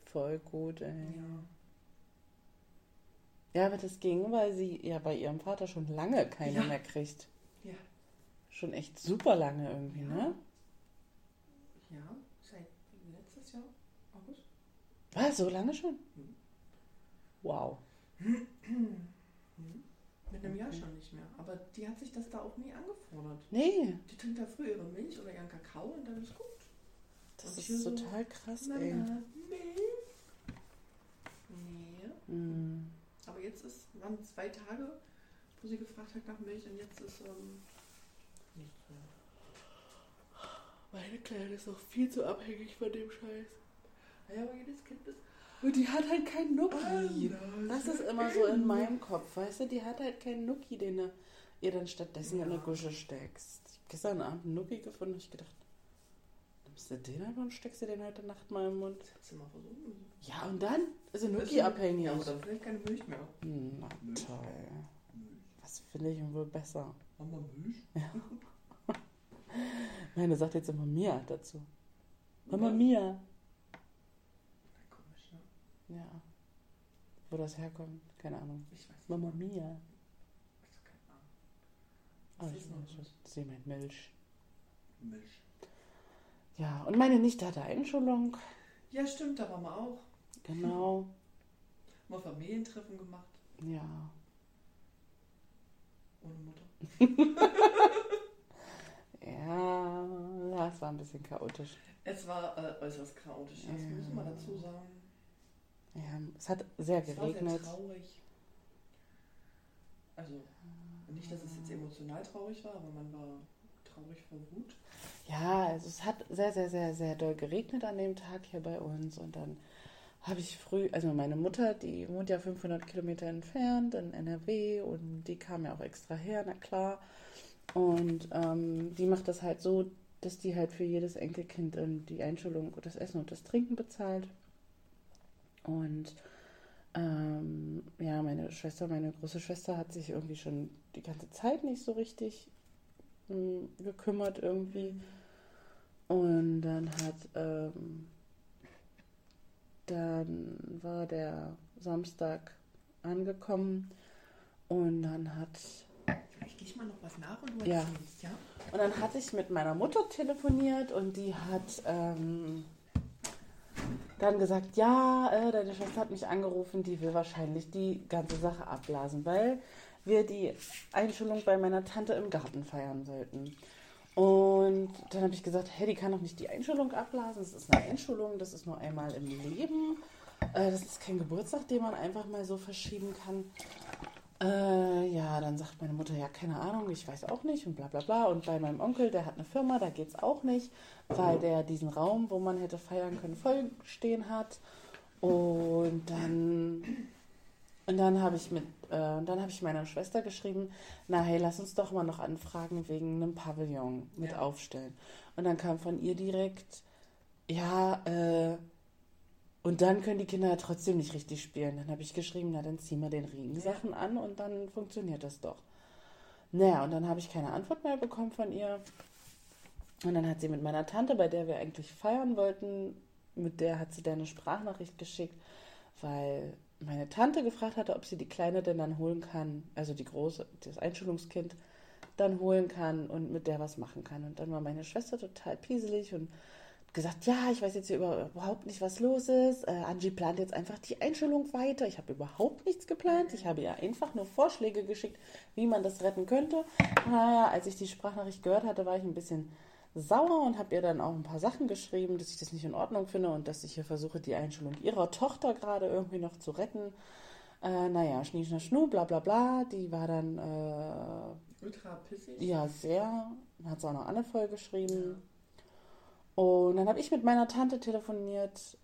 voll gut, ey. Ja. Ja, aber das ging, weil sie ja bei ihrem Vater schon lange keine Ja. mehr kriegt. Ja. Schon echt super lange irgendwie, ne? Ja, seit letztes Jahr, August. Was, so lange schon? Mhm. Wow. Mit einem Jahr schon nicht mehr. Aber die hat sich das da auch nie angefordert. Nee, Die trinkt da früh ihre Milch oder ihren Kakao und dann ist gut. das Und ist hier so, total krass, ey. Mama, Milch? Nee. Mm. Aber jetzt ist, waren zwei Tage, wo sie gefragt hat nach Milch und jetzt ist ähm, nichts mehr. Meine Kleine ist auch viel zu abhängig von dem Scheiß. Naja, aber jedes Kind ist. Und die hat halt keinen Nucki. Anders. Das ist immer so in meinem Kopf, weißt du? Die hat halt keinen Nucki, den du ihr dann stattdessen in eine Ja. Gusche steckst. Ich hab gestern Abend einen Nucki gefunden und ich gedacht, nimmst du den einfach und steckst du den heute Nacht mal im Mund? Hast du mal versuchen. Ja, und dann ist Das Nucki ist- abhängig. Ja, aber dann vielleicht keine Milch mehr. Na Milch. toll. Milch. Was finde ich wohl besser? Mama Milch? Meine sagt jetzt immer Mia dazu. Mama Ja. Mia. Ja. Wo das herkommt, keine Ahnung. Ich weiß nicht. Mama Mia. Ich hab keine Ahnung. Oh, Was ich ist noch weiß schon. Sie meint Milch. Milch. Ja, und meine Nichte hatte Einschulung. Ja, stimmt, da waren wir auch. Genau. Mal Familientreffen gemacht. Ja. Ohne Mutter. Ja, das war ein bisschen chaotisch. Es war äh, äußerst chaotisch. Das Ja. müssen wir dazu sagen. Ja, es hat sehr Es war sehr geregnet. traurig. Also, nicht, dass es jetzt emotional traurig war, aber man war traurig vor Wut. Ja, also es hat sehr, sehr, sehr, sehr doll geregnet an dem Tag hier bei uns. Und dann habe ich früh, also meine Mutter, die wohnt ja 500 Kilometer entfernt in NRW und die kam ja auch extra her, na klar. Und ähm, die macht das halt so, dass die halt für jedes Enkelkind ähm, die Einschulung, das Essen und das Trinken bezahlt. Und ähm, ja, meine Schwester, meine große Schwester hat sich irgendwie schon die ganze Zeit nicht so richtig mh, gekümmert irgendwie. Und dann hat, ähm, dann war der Samstag angekommen und dann hat, Ich gehe mal noch was nach und Ja. erzählst, ja? und dann hatte ich mit meiner Mutter telefoniert und die hat ähm, dann gesagt, ja, äh, deine Schwester hat mich angerufen, die will wahrscheinlich die ganze Sache abblasen, weil wir die Einschulung bei meiner Tante im Garten feiern sollten. Und dann habe ich gesagt, hey, die kann doch nicht die Einschulung abblasen. Das ist eine Einschulung, das ist nur einmal im Leben. Äh, das ist kein Geburtstag, den man einfach mal so verschieben kann. Äh, ja, dann sagt meine Mutter, ja, keine Ahnung, ich weiß auch nicht und bla bla bla. Und bei meinem Onkel, der hat eine Firma, da geht's auch nicht, weil der diesen Raum, wo man hätte feiern können, voll stehen hat. Und dann, und dann habe ich mit, äh, und dann habe ich meiner Schwester geschrieben, na hey, lass uns doch mal noch anfragen wegen einem Pavillon mit Ja. aufstellen. Und dann kam von ihr direkt, ja, äh, und dann können die Kinder ja trotzdem nicht richtig spielen. Dann habe ich geschrieben, na dann zieh mal den Regensachen an und dann funktioniert das doch. Naja, und dann habe ich keine Antwort mehr bekommen von ihr. Und dann hat sie mit meiner Tante, bei der wir eigentlich feiern wollten, mit der hat sie dann eine Sprachnachricht geschickt, weil meine Tante gefragt hatte, ob sie die Kleine denn dann holen kann, also die große, das Einschulungskind, dann holen kann und mit der was machen kann. Und dann war meine Schwester total pieselig und gesagt, ja, ich weiß jetzt hier über, überhaupt nicht, was los ist. Äh, Angie plant jetzt einfach die Einschulung weiter. Ich habe überhaupt nichts geplant. Ich habe ihr einfach nur Vorschläge geschickt, wie man das retten könnte. Naja, als ich die Sprachnachricht gehört hatte, war ich ein bisschen sauer und habe ihr dann auch ein paar Sachen geschrieben, dass ich das nicht in Ordnung finde und dass ich hier versuche, die Einschulung ihrer Tochter gerade irgendwie noch zu retten. Äh, naja, Schnie, Schna, Schnu, bla bla bla. Die war dann äh, Ultra pissig. ja sehr, hat sie auch noch Anne voll geschrieben. Und dann habe ich mit meiner Tante telefoniert,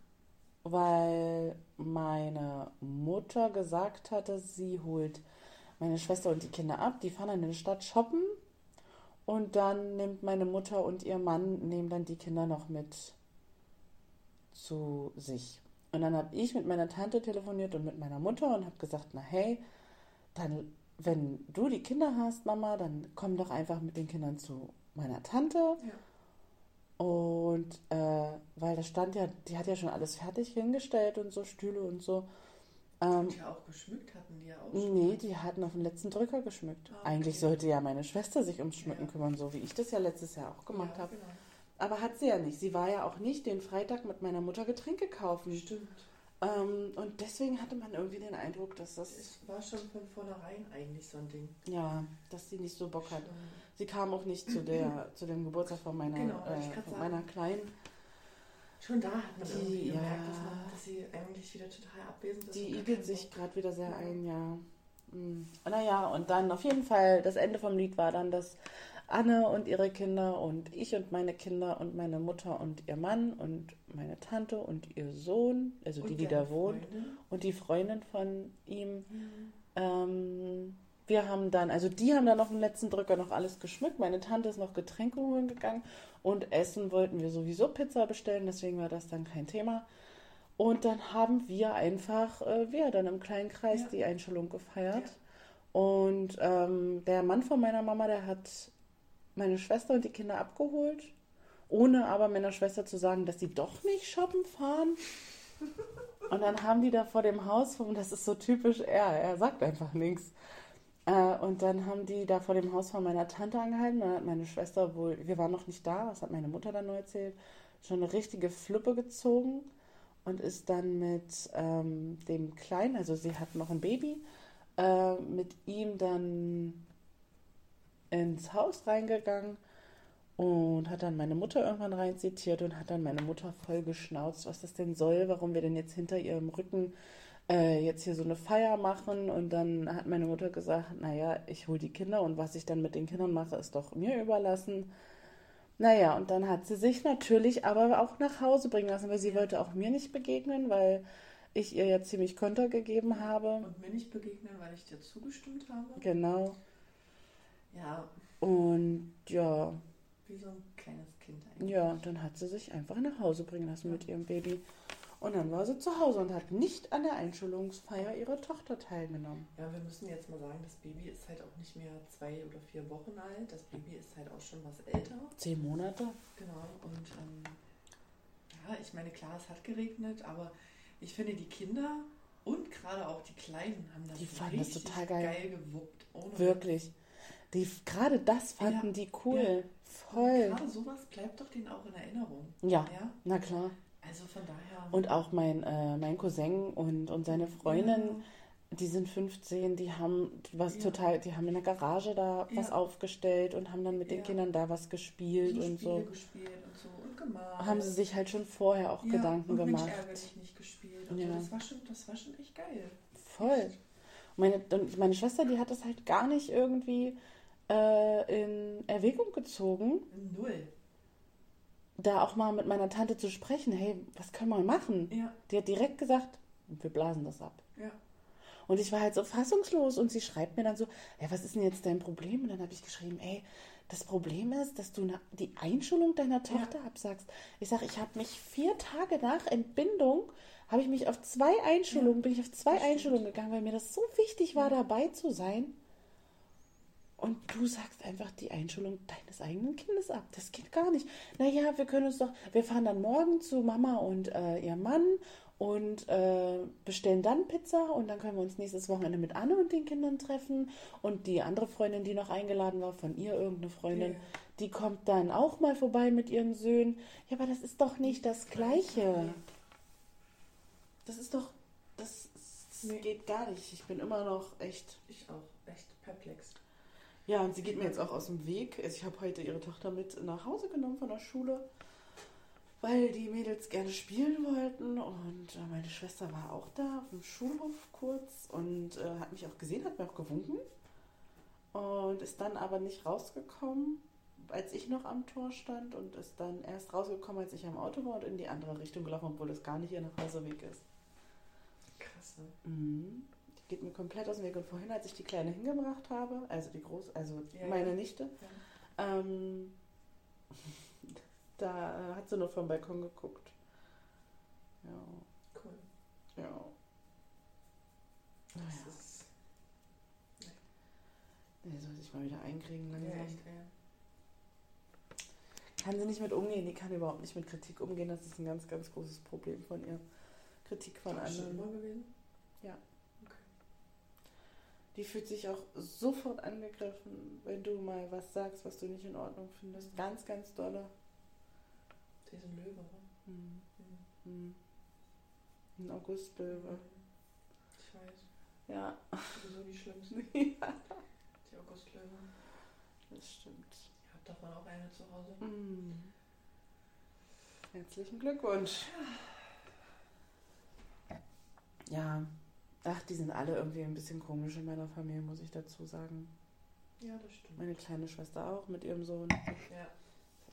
weil meine Mutter gesagt hatte, sie holt meine Schwester und die Kinder ab. Die fahren in die Stadt shoppen. Und dann nimmt meine Mutter und ihr Mann nehmen dann die Kinder noch mit zu sich. Und dann habe ich mit meiner Tante telefoniert und mit meiner Mutter und habe gesagt, na hey, dann, wenn du die Kinder hast, Mama, dann komm doch einfach mit den Kindern zu meiner Tante. Ja. Und äh, weil da stand ja, die hat ja schon alles fertig hingestellt und so, Stühle und so. Ähm, Und ja auch geschmückt hatten die ja auch schon. nee, die hatten auf den letzten Drücker geschmückt. Ah, okay. Eigentlich sollte ja meine Schwester sich ums Schmücken Ja. kümmern, so wie ich das ja letztes Jahr auch gemacht ja, habe. Genau. Aber hat sie ja nicht. Sie war ja auch nicht den Freitag mit meiner Mutter Getränke kaufen. Stimmt. Ähm, und deswegen hatte man irgendwie den Eindruck, dass das, Es war schon von vornherein eigentlich so ein Ding. ja, dass sie nicht so Bock hat. Sie kam auch nicht zu der, zu dem Geburtstag von meiner, Genau, äh, von meiner Kleinen. Schon da hat man Die- irgendwie gemerkt, ja. dass, man, dass sie eigentlich wieder total abwesend ist. Die igelt sich gerade wieder sehr ein, ja. Mm. Naja, und dann auf jeden Fall, das Ende vom Lied war dann, dass Anne und ihre Kinder und ich und meine Kinder und meine Mutter und ihr Mann und meine Tante und ihr Sohn, also Und die, die da wohnt, und die Freundin von ihm. Mhm. Ähm, wir haben dann, also die haben dann auf dem letzten Drücker noch alles geschmückt. Meine Tante ist noch Getränke holen gegangen und essen wollten wir sowieso Pizza bestellen, deswegen war das dann kein Thema. Und dann haben wir einfach, äh, wir dann im kleinen Kreis Ja. die Einschulung gefeiert. Und ähm, der Mann von meiner Mama, der hat meine Schwester und die Kinder abgeholt, ohne aber meiner Schwester zu sagen, dass sie doch nicht shoppen fahren. Und dann haben die da vor dem Haus, und das ist so typisch er, er sagt einfach nichts. Äh, und dann haben die da vor dem Haus von meiner Tante angehalten. Dann hat meine Schwester wohl, wir waren noch nicht da, das hat meine Mutter dann nur erzählt, schon eine richtige Fluppe gezogen und ist dann mit ähm, dem Kleinen, also sie hat noch ein Baby, äh, mit ihm dann ins Haus reingegangen und hat dann meine Mutter irgendwann rein zitiert und hat dann meine Mutter voll geschnauzt, was das denn soll, warum wir denn jetzt hinter ihrem Rücken äh, jetzt hier so eine Feier machen. Und dann hat meine Mutter gesagt, naja, ich hole die Kinder und was ich dann mit den Kindern mache, ist doch mir überlassen. Naja, und dann hat sie sich natürlich aber auch nach Hause bringen lassen, weil sie wollte auch mir nicht begegnen, weil ich ihr ja ziemlich Konter gegeben habe. Und mir nicht begegnen, weil ich dir zugestimmt habe. Genau. Ja, Und ja, wie so ein kleines Kind eigentlich. ja, dann hat sie sich einfach nach Hause bringen lassen mit ihrem Baby. Und dann war sie zu Hause und hat nicht an der Einschulungsfeier ihrer Tochter teilgenommen. Ja, wir müssen jetzt mal sagen, das Baby ist halt auch nicht mehr zwei oder vier Wochen alt. Das Baby ist halt auch schon was älter. Zehn Monate? Genau. Und ähm, ja, ich meine, klar, es hat geregnet, aber ich finde, die Kinder und gerade auch die Kleinen haben das Die fanden das total geil. gewuppt. Ohne Wirklich. Die, gerade das fanden Ja, die cool. ja. Voll. Gerade sowas bleibt doch denen auch in Erinnerung. Ja, Ja, na klar. Also von daher. Und auch mein, äh, mein Cousin und, und seine Freundin, die sind 15, die haben was Ja. total, die haben in der Garage da was Ja. aufgestellt und haben dann mit den Ja. Kindern da was gespielt so und Spiele so. gespielt und so und gemalt. Haben sie sich halt schon vorher auch ja, Gedanken und gemacht. Mensch, ärgerlich nicht gespielt. Und Ja. so. das, war schon, das war schon echt geil. Voll. Meine, und meine Schwester, die hat das halt gar nicht irgendwie äh, in Erwägung gezogen, Null. Da auch mal mit meiner Tante zu sprechen. Hey, was können wir machen? Ja, Die hat direkt gesagt, wir blasen das ab. ja. Und ich war halt so fassungslos und sie schreibt mir dann so, ja, was ist denn jetzt dein Problem? Und dann habe ich geschrieben, ey, das Problem ist, dass du die Einschulung deiner Tochter absagst. Ich sage, ich habe mich vier Tage nach Entbindung, habe ich mich auf zwei Einschulungen, bin ich auf zwei. Einschulungen gegangen, weil mir das so wichtig war, dabei zu sein. Und du sagst einfach die Einschulung deines eigenen Kindes ab. Das geht gar nicht. Naja, wir können uns doch, wir fahren dann morgen zu Mama und äh, ihr Mann und äh, bestellen dann Pizza und dann können wir uns nächstes Wochenende mit Anne und den Kindern treffen. Und die andere Freundin, die noch eingeladen war, von ihr irgendeine Freundin, Ja. die kommt dann auch mal vorbei mit ihren Söhnen. Ja, aber das ist doch nicht das Gleiche. Das ist doch, das, das Nee. geht gar nicht. Ich bin immer noch echt Ich auch. Echt perplex. Ja, und sie geht mir jetzt auch aus dem Weg. Also ich habe heute ihre Tochter mit nach Hause genommen von der Schule, weil die Mädels gerne spielen wollten. Und äh, meine Schwester war auch da auf dem Schulhof kurz und äh, hat mich auch gesehen, hat mir auch gewunken. Und ist dann aber nicht rausgekommen, als ich noch am Tor stand. Und ist dann erst rausgekommen, als ich am Auto war und in die andere Richtung gelaufen, obwohl es gar nicht ihr Nachhauseweg ist. Krass, ne? Mhm. Geht mir komplett aus dem Weg. Und vorhin, als ich die Kleine hingebracht habe, also die große, also Ja, meine ja. Nichte, Ja. ähm, da äh, hat sie nur vom Balkon geguckt. Ja, Cool. ja. Das Naja, ist die soll sich mal wieder einkriegen ja, langsam. echt, ja. Kann sie nicht mit umgehen, die kann überhaupt nicht mit Kritik umgehen. Das ist ein ganz, ganz großes Problem von ihr. Kritik von das schon anderen. immer gewesen? Ja. Die fühlt sich auch sofort angegriffen, wenn du mal was sagst, was du nicht in Ordnung findest. Ganz, ganz dolle. Sie ist ein Löwe, ne? Hm. Mhm. Hm. Ein Augustlöwe. Ich weiß. Ja. Sowieso die schlimmsten. ja. Die Augustlöwe. Das stimmt. Ihr habt davon auch eine zu Hause. Hm. Herzlichen Glückwunsch. Ja. Ach, die sind alle irgendwie ein bisschen komisch in meiner Familie, muss ich dazu sagen. Ja, das stimmt. Meine kleine Schwester auch mit ihrem Sohn. Ja,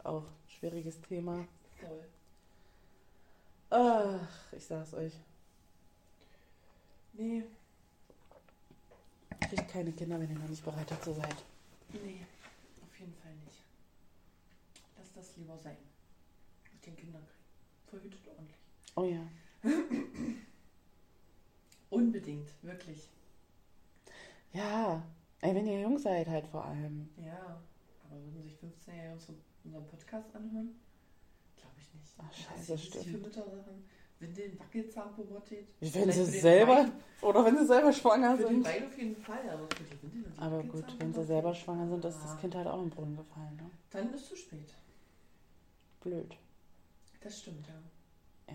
Auch schwieriges Thema. voll. Ach, ich sag's euch. Nee, Kriegt keine Kinder, wenn ihr noch nicht bereit dazu seid. nee, auf jeden Fall nicht. Lass das lieber sein. Mit den Kindern kriegen. Verhütet ordentlich. Oh ja. Unbedingt, wirklich. Ja. Ey, wenn ihr jung seid halt vor allem. Ja, aber würden sich 15-Jährige unseren, unseren Podcast anhören? Glaube ich nicht. Ach, scheiße, das für stimmt. Müttersachen? Windeln, Wackelzahnpubertät? Wenn Vielleicht sie für den selber oder wenn sie selber schwanger Für den sind. Bein auf jeden Fall, aber für Aber gut, wenn sie Wackelzahnpubertät? selber schwanger sind, ist Ah, das Kind halt auch im Brunnen gefallen. Ne? Dann ist es zu spät. Blöd. Das stimmt, ja. Ja.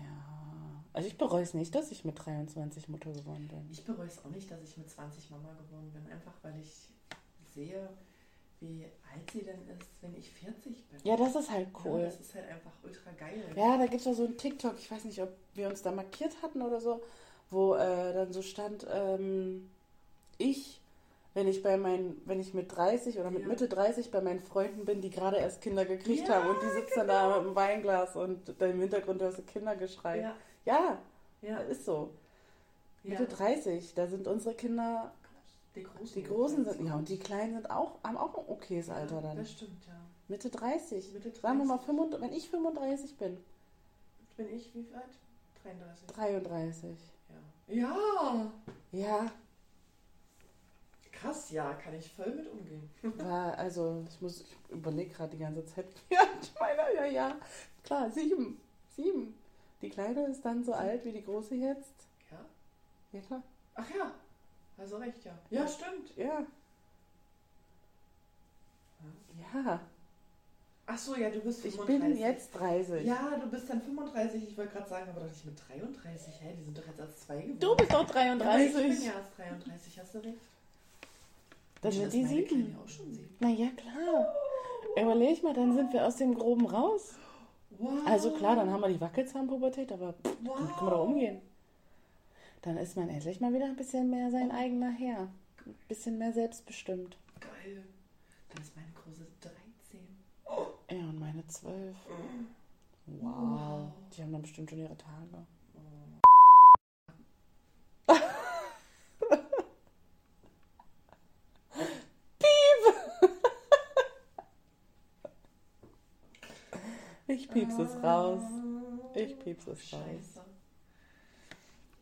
Also ich bereue es nicht, dass ich mit 23 Mutter geworden bin. Ich bereue es auch nicht, dass ich mit 20 Mama geworden bin. Einfach weil ich sehe, wie alt sie denn ist, wenn ich 40 bin. Ja, das ist halt Ja, cool. das ist halt einfach ultra geil. Ja, da gibt es doch so ein TikTok, ich weiß nicht, ob wir uns da markiert hatten oder so, wo äh, dann so stand, ähm, ich, wenn ich bei meinen, wenn ich mit 30 oder mit Ja. Mitte 30 bei meinen Freunden bin, die gerade erst Kinder gekriegt Ja, haben und die sitzen dann da mit einem Weinglas und dann im Hintergrund hörst du Kindergeschrei. Ja, Ja, ja, ist so. ja. Mitte 30, da sind unsere Kinder, Die Großen, die Großen sind, ja, und die Kleinen sind auch, haben auch ein okayes Alter Ja, dann. Das stimmt, ja. Mitte 30. Mitte 30. Sagen wir mal, 35, wenn ich 35 bin, Bin ich wie alt? 33. 33. Ja. Ja! Ja, Krass, ja, kann ich voll mit umgehen. War, also, ich muss, ich überlege gerade die ganze Zeit. Ja, ich meine, ja, ja. Klar, sieben. Sieben. Die Kleine ist dann so alt wie die Große jetzt. Ja? Ja, klar. Ach ja, also recht, ja. Ja, stimmt. Ja. Ja. Ach so, ja, du bist Ich 35. bin jetzt 30. Ja, du bist dann 35. Ich wollte gerade sagen, aber doch nicht mit 33. Hä, die sind doch jetzt erst zwei geworden. Du bist doch Ja, aber 33. ich bin ja erst 33, hast du recht. Dann sind die sieben. Kleine auch schon sieben. Na ja, klar. Überleg mal, dann sind wir aus dem Groben raus. Wow. Also klar, dann haben wir die Wackelzahnpubertät, aber pff, wow. damit kann man doch umgehen. Dann ist man endlich mal wieder ein bisschen mehr sein eigener Herr. Ein bisschen mehr selbstbestimmt. Geil. Dann ist meine große 13. Ja, und meine zwölf. Wow. Wow. Die haben dann bestimmt schon ihre Tage. Ich pieps es raus. Ich pieps es raus. Scheiße.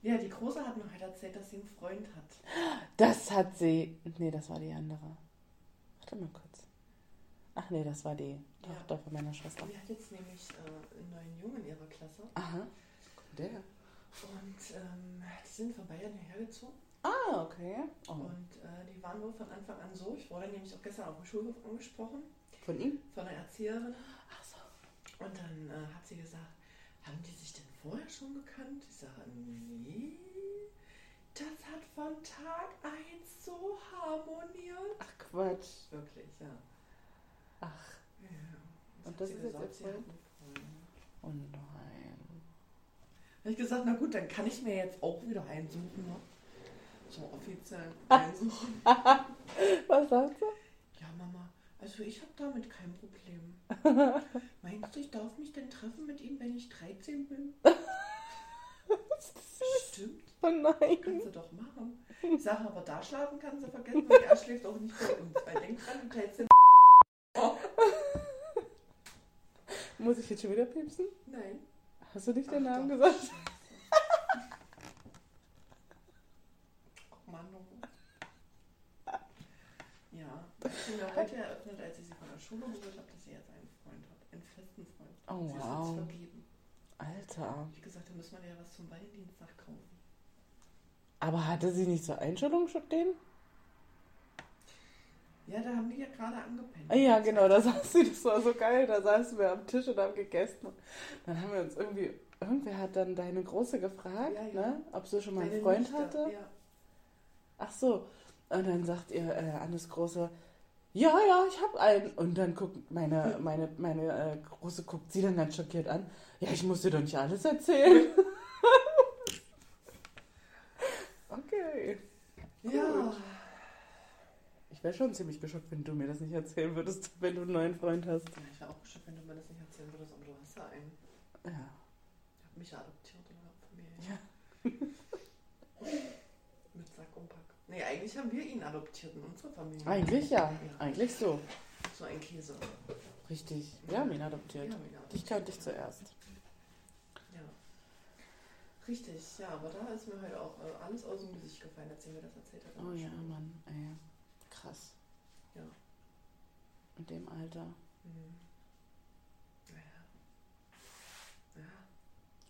Ja, die Große hat mir halt erzählt, dass sie einen Freund hat. Das hat sie. Nee, das war die andere. Warte mal kurz. Ach nee, das war die Ja. Tochter von meiner Schwester. Die hat jetzt nämlich äh, einen neuen Jungen in ihrer Klasse. Aha. Der. Und ähm, die sind von Bayern hierher gezogen. Ah, okay. Oh. Und äh, die waren wohl von Anfang an so. Ich wurde nämlich auch gestern auf dem Schulhof angesprochen Von ihm? von einer Erzieherin. Und dann äh, hat sie gesagt, haben die sich denn vorher schon gekannt? Ich sage, nee. Das hat von Tag 1 so harmoniert. Ach Quatsch. Wirklich, ja. Ach. ja. Und das ist jetzt gesagt, ihr Freund? einen Freund. Oh nein. Habe ich gesagt, na gut, dann kann ich mir jetzt auch wieder einsuchen. Ne? So offiziell einsuchen. Was sagst du? Ja, Mama, also ich habe damit kein Problem. Meinst du, ich darf mich denn treffen mit ihm, wenn ich 13 bin? Stimmt, Oh nein. kannst du doch machen. Ich sage aber, da schlafen kannst du vergessen, weil er schläft auch nicht bei uns. Weil denk dran, du teilst den Muss ich jetzt schon wieder piepsen? Nein. Hast du nicht den Ach Namen doch, gesagt? Scheiße. Oh Mann, oh. Hat sie mir heute eröffnet, als ich sie von der Schule geholt habe, dass sie jetzt einen Freund hat. Einen festen Freund. Oh, sie ist wow. jetzt vergeben. Alter. Wie gesagt, da müssen wir ja was zum Valentinstag kaufen. Aber hatte sie nicht so Einstellungen schon den? Ja, da haben die ja gerade angepennt. Ja, genau, da saß sie, das war so geil. Da saßen wir am Tisch und haben gegessen. Und dann haben wir uns irgendwie, irgendwer hat dann deine Große gefragt, Ja, ja. Ne, ob sie schon mal einen Deine Freund Nichte, hatte. Ja. Ach so. Und dann sagt ihr äh, Annes Große, ja, ja, ich habe einen. Und dann guckt meine, meine, meine äh, Große guckt sie dann ganz schockiert an. Ja, ich muss dir doch nicht alles erzählen. okay. ja. Ich Ich wäre schon ziemlich geschockt, wenn du mir das nicht erzählen würdest, wenn du einen neuen Freund hast. Ja, ich wäre auch geschockt, wenn du mir das nicht erzählen würdest, aber du hast ja einen. Ja. Ich habe mich ja adoptiert oder Familie. Ja. Mit Sack und Pack. Nee, eigentlich haben wir ihn adoptiert in unserer Familie. Eigentlich ja. Ja. Eigentlich so. So ein Käse. Richtig. Wir haben ihn adoptiert. Wir haben ihn adoptiert. Dich kannte ich zuerst. Ja. Richtig, ja, aber da ist mir halt auch äh, alles aus dem Gesicht gefallen, als sie mir das erzählt hat. Oh ja, Mann. Ey. Krass. Ja. In dem Alter. Mhm. Naja. Ja,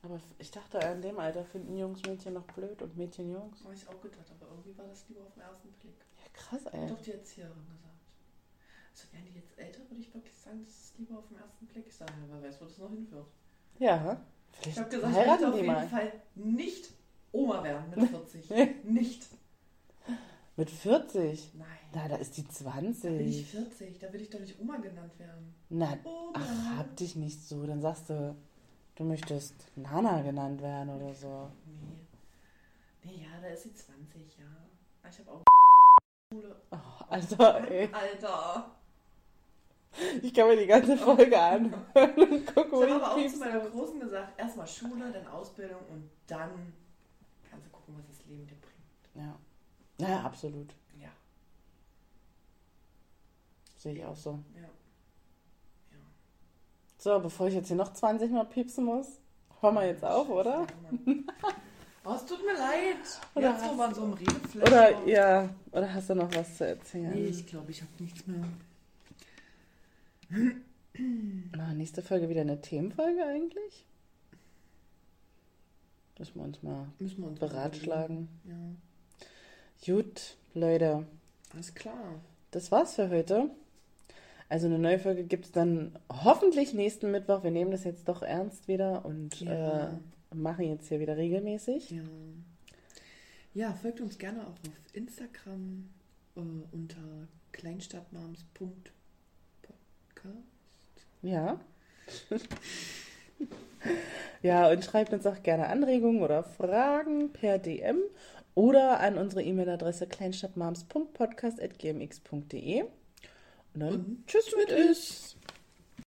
Aber ich dachte, in dem Alter finden Jungs Mädchen noch blöd und Mädchen Jungs. habe ich auch gedacht, aber irgendwie war das lieber auf den ersten Blick. Ja, krass, Hat ey. doch die Erzieherin gesagt. Also wären die jetzt älter, würde ich wirklich sagen, das ist lieber auf den ersten Blick. Ich sage, wer weiß, wo das noch hinführt. Ja. Ich Vielleicht habe gesagt, ich möchte auf jeden mal. Fall nicht Oma werden mit 40. Nee. nicht. Mit 40? Nein. Na, da ist die Da bin ich 20. 40, da will ich doch nicht Oma genannt werden. Na, Oma. ach, hab dich nicht so. Dann sagst du, du möchtest Nana genannt werden oder so. Nee. Nee, ja, da ist sie 20, ja. Ich habe auch Schule. Oh, Alter, ey. Alter. Ich kann mir die ganze Folge anhören und gucken, wo Ich habe aber auch zu meiner Großen gesagt, erstmal Schule, dann Ausbildung und dann kannst du gucken, was das Leben dir bringt. Ja. Ja, absolut. Ja. Sehe ich auch so. Ja. Ja. So, bevor ich jetzt hier noch 20 Mal piepsen muss, hören wir jetzt auf, oder? Oh, es tut mir leid. Oder Jetzt, hast so Redefläche Oder ja, oder hast du noch was zu erzählen? Nee, ich glaube, ich habe nichts mehr. Na, nächste Folge wieder eine Themenfolge eigentlich? Müssen wir uns mal Müssen wir uns beratschlagen. überlegen. Gut, Leute, Ja, alles klar. das war's für heute. Also eine neue Folge gibt es dann hoffentlich nächsten Mittwoch. Wir nehmen das jetzt doch ernst wieder und Ja. äh, machen jetzt hier wieder regelmäßig. Ja. Ja, folgt uns gerne auch auf Instagram äh, unter kleinstadtmoms.podcast. Ja. ja, und schreibt uns auch gerne Anregungen oder Fragen per DM oder an unsere E-Mail-Adresse kleinstadtmoms.podcast.gmx.de. Und dann Und tschüss mit tschüss.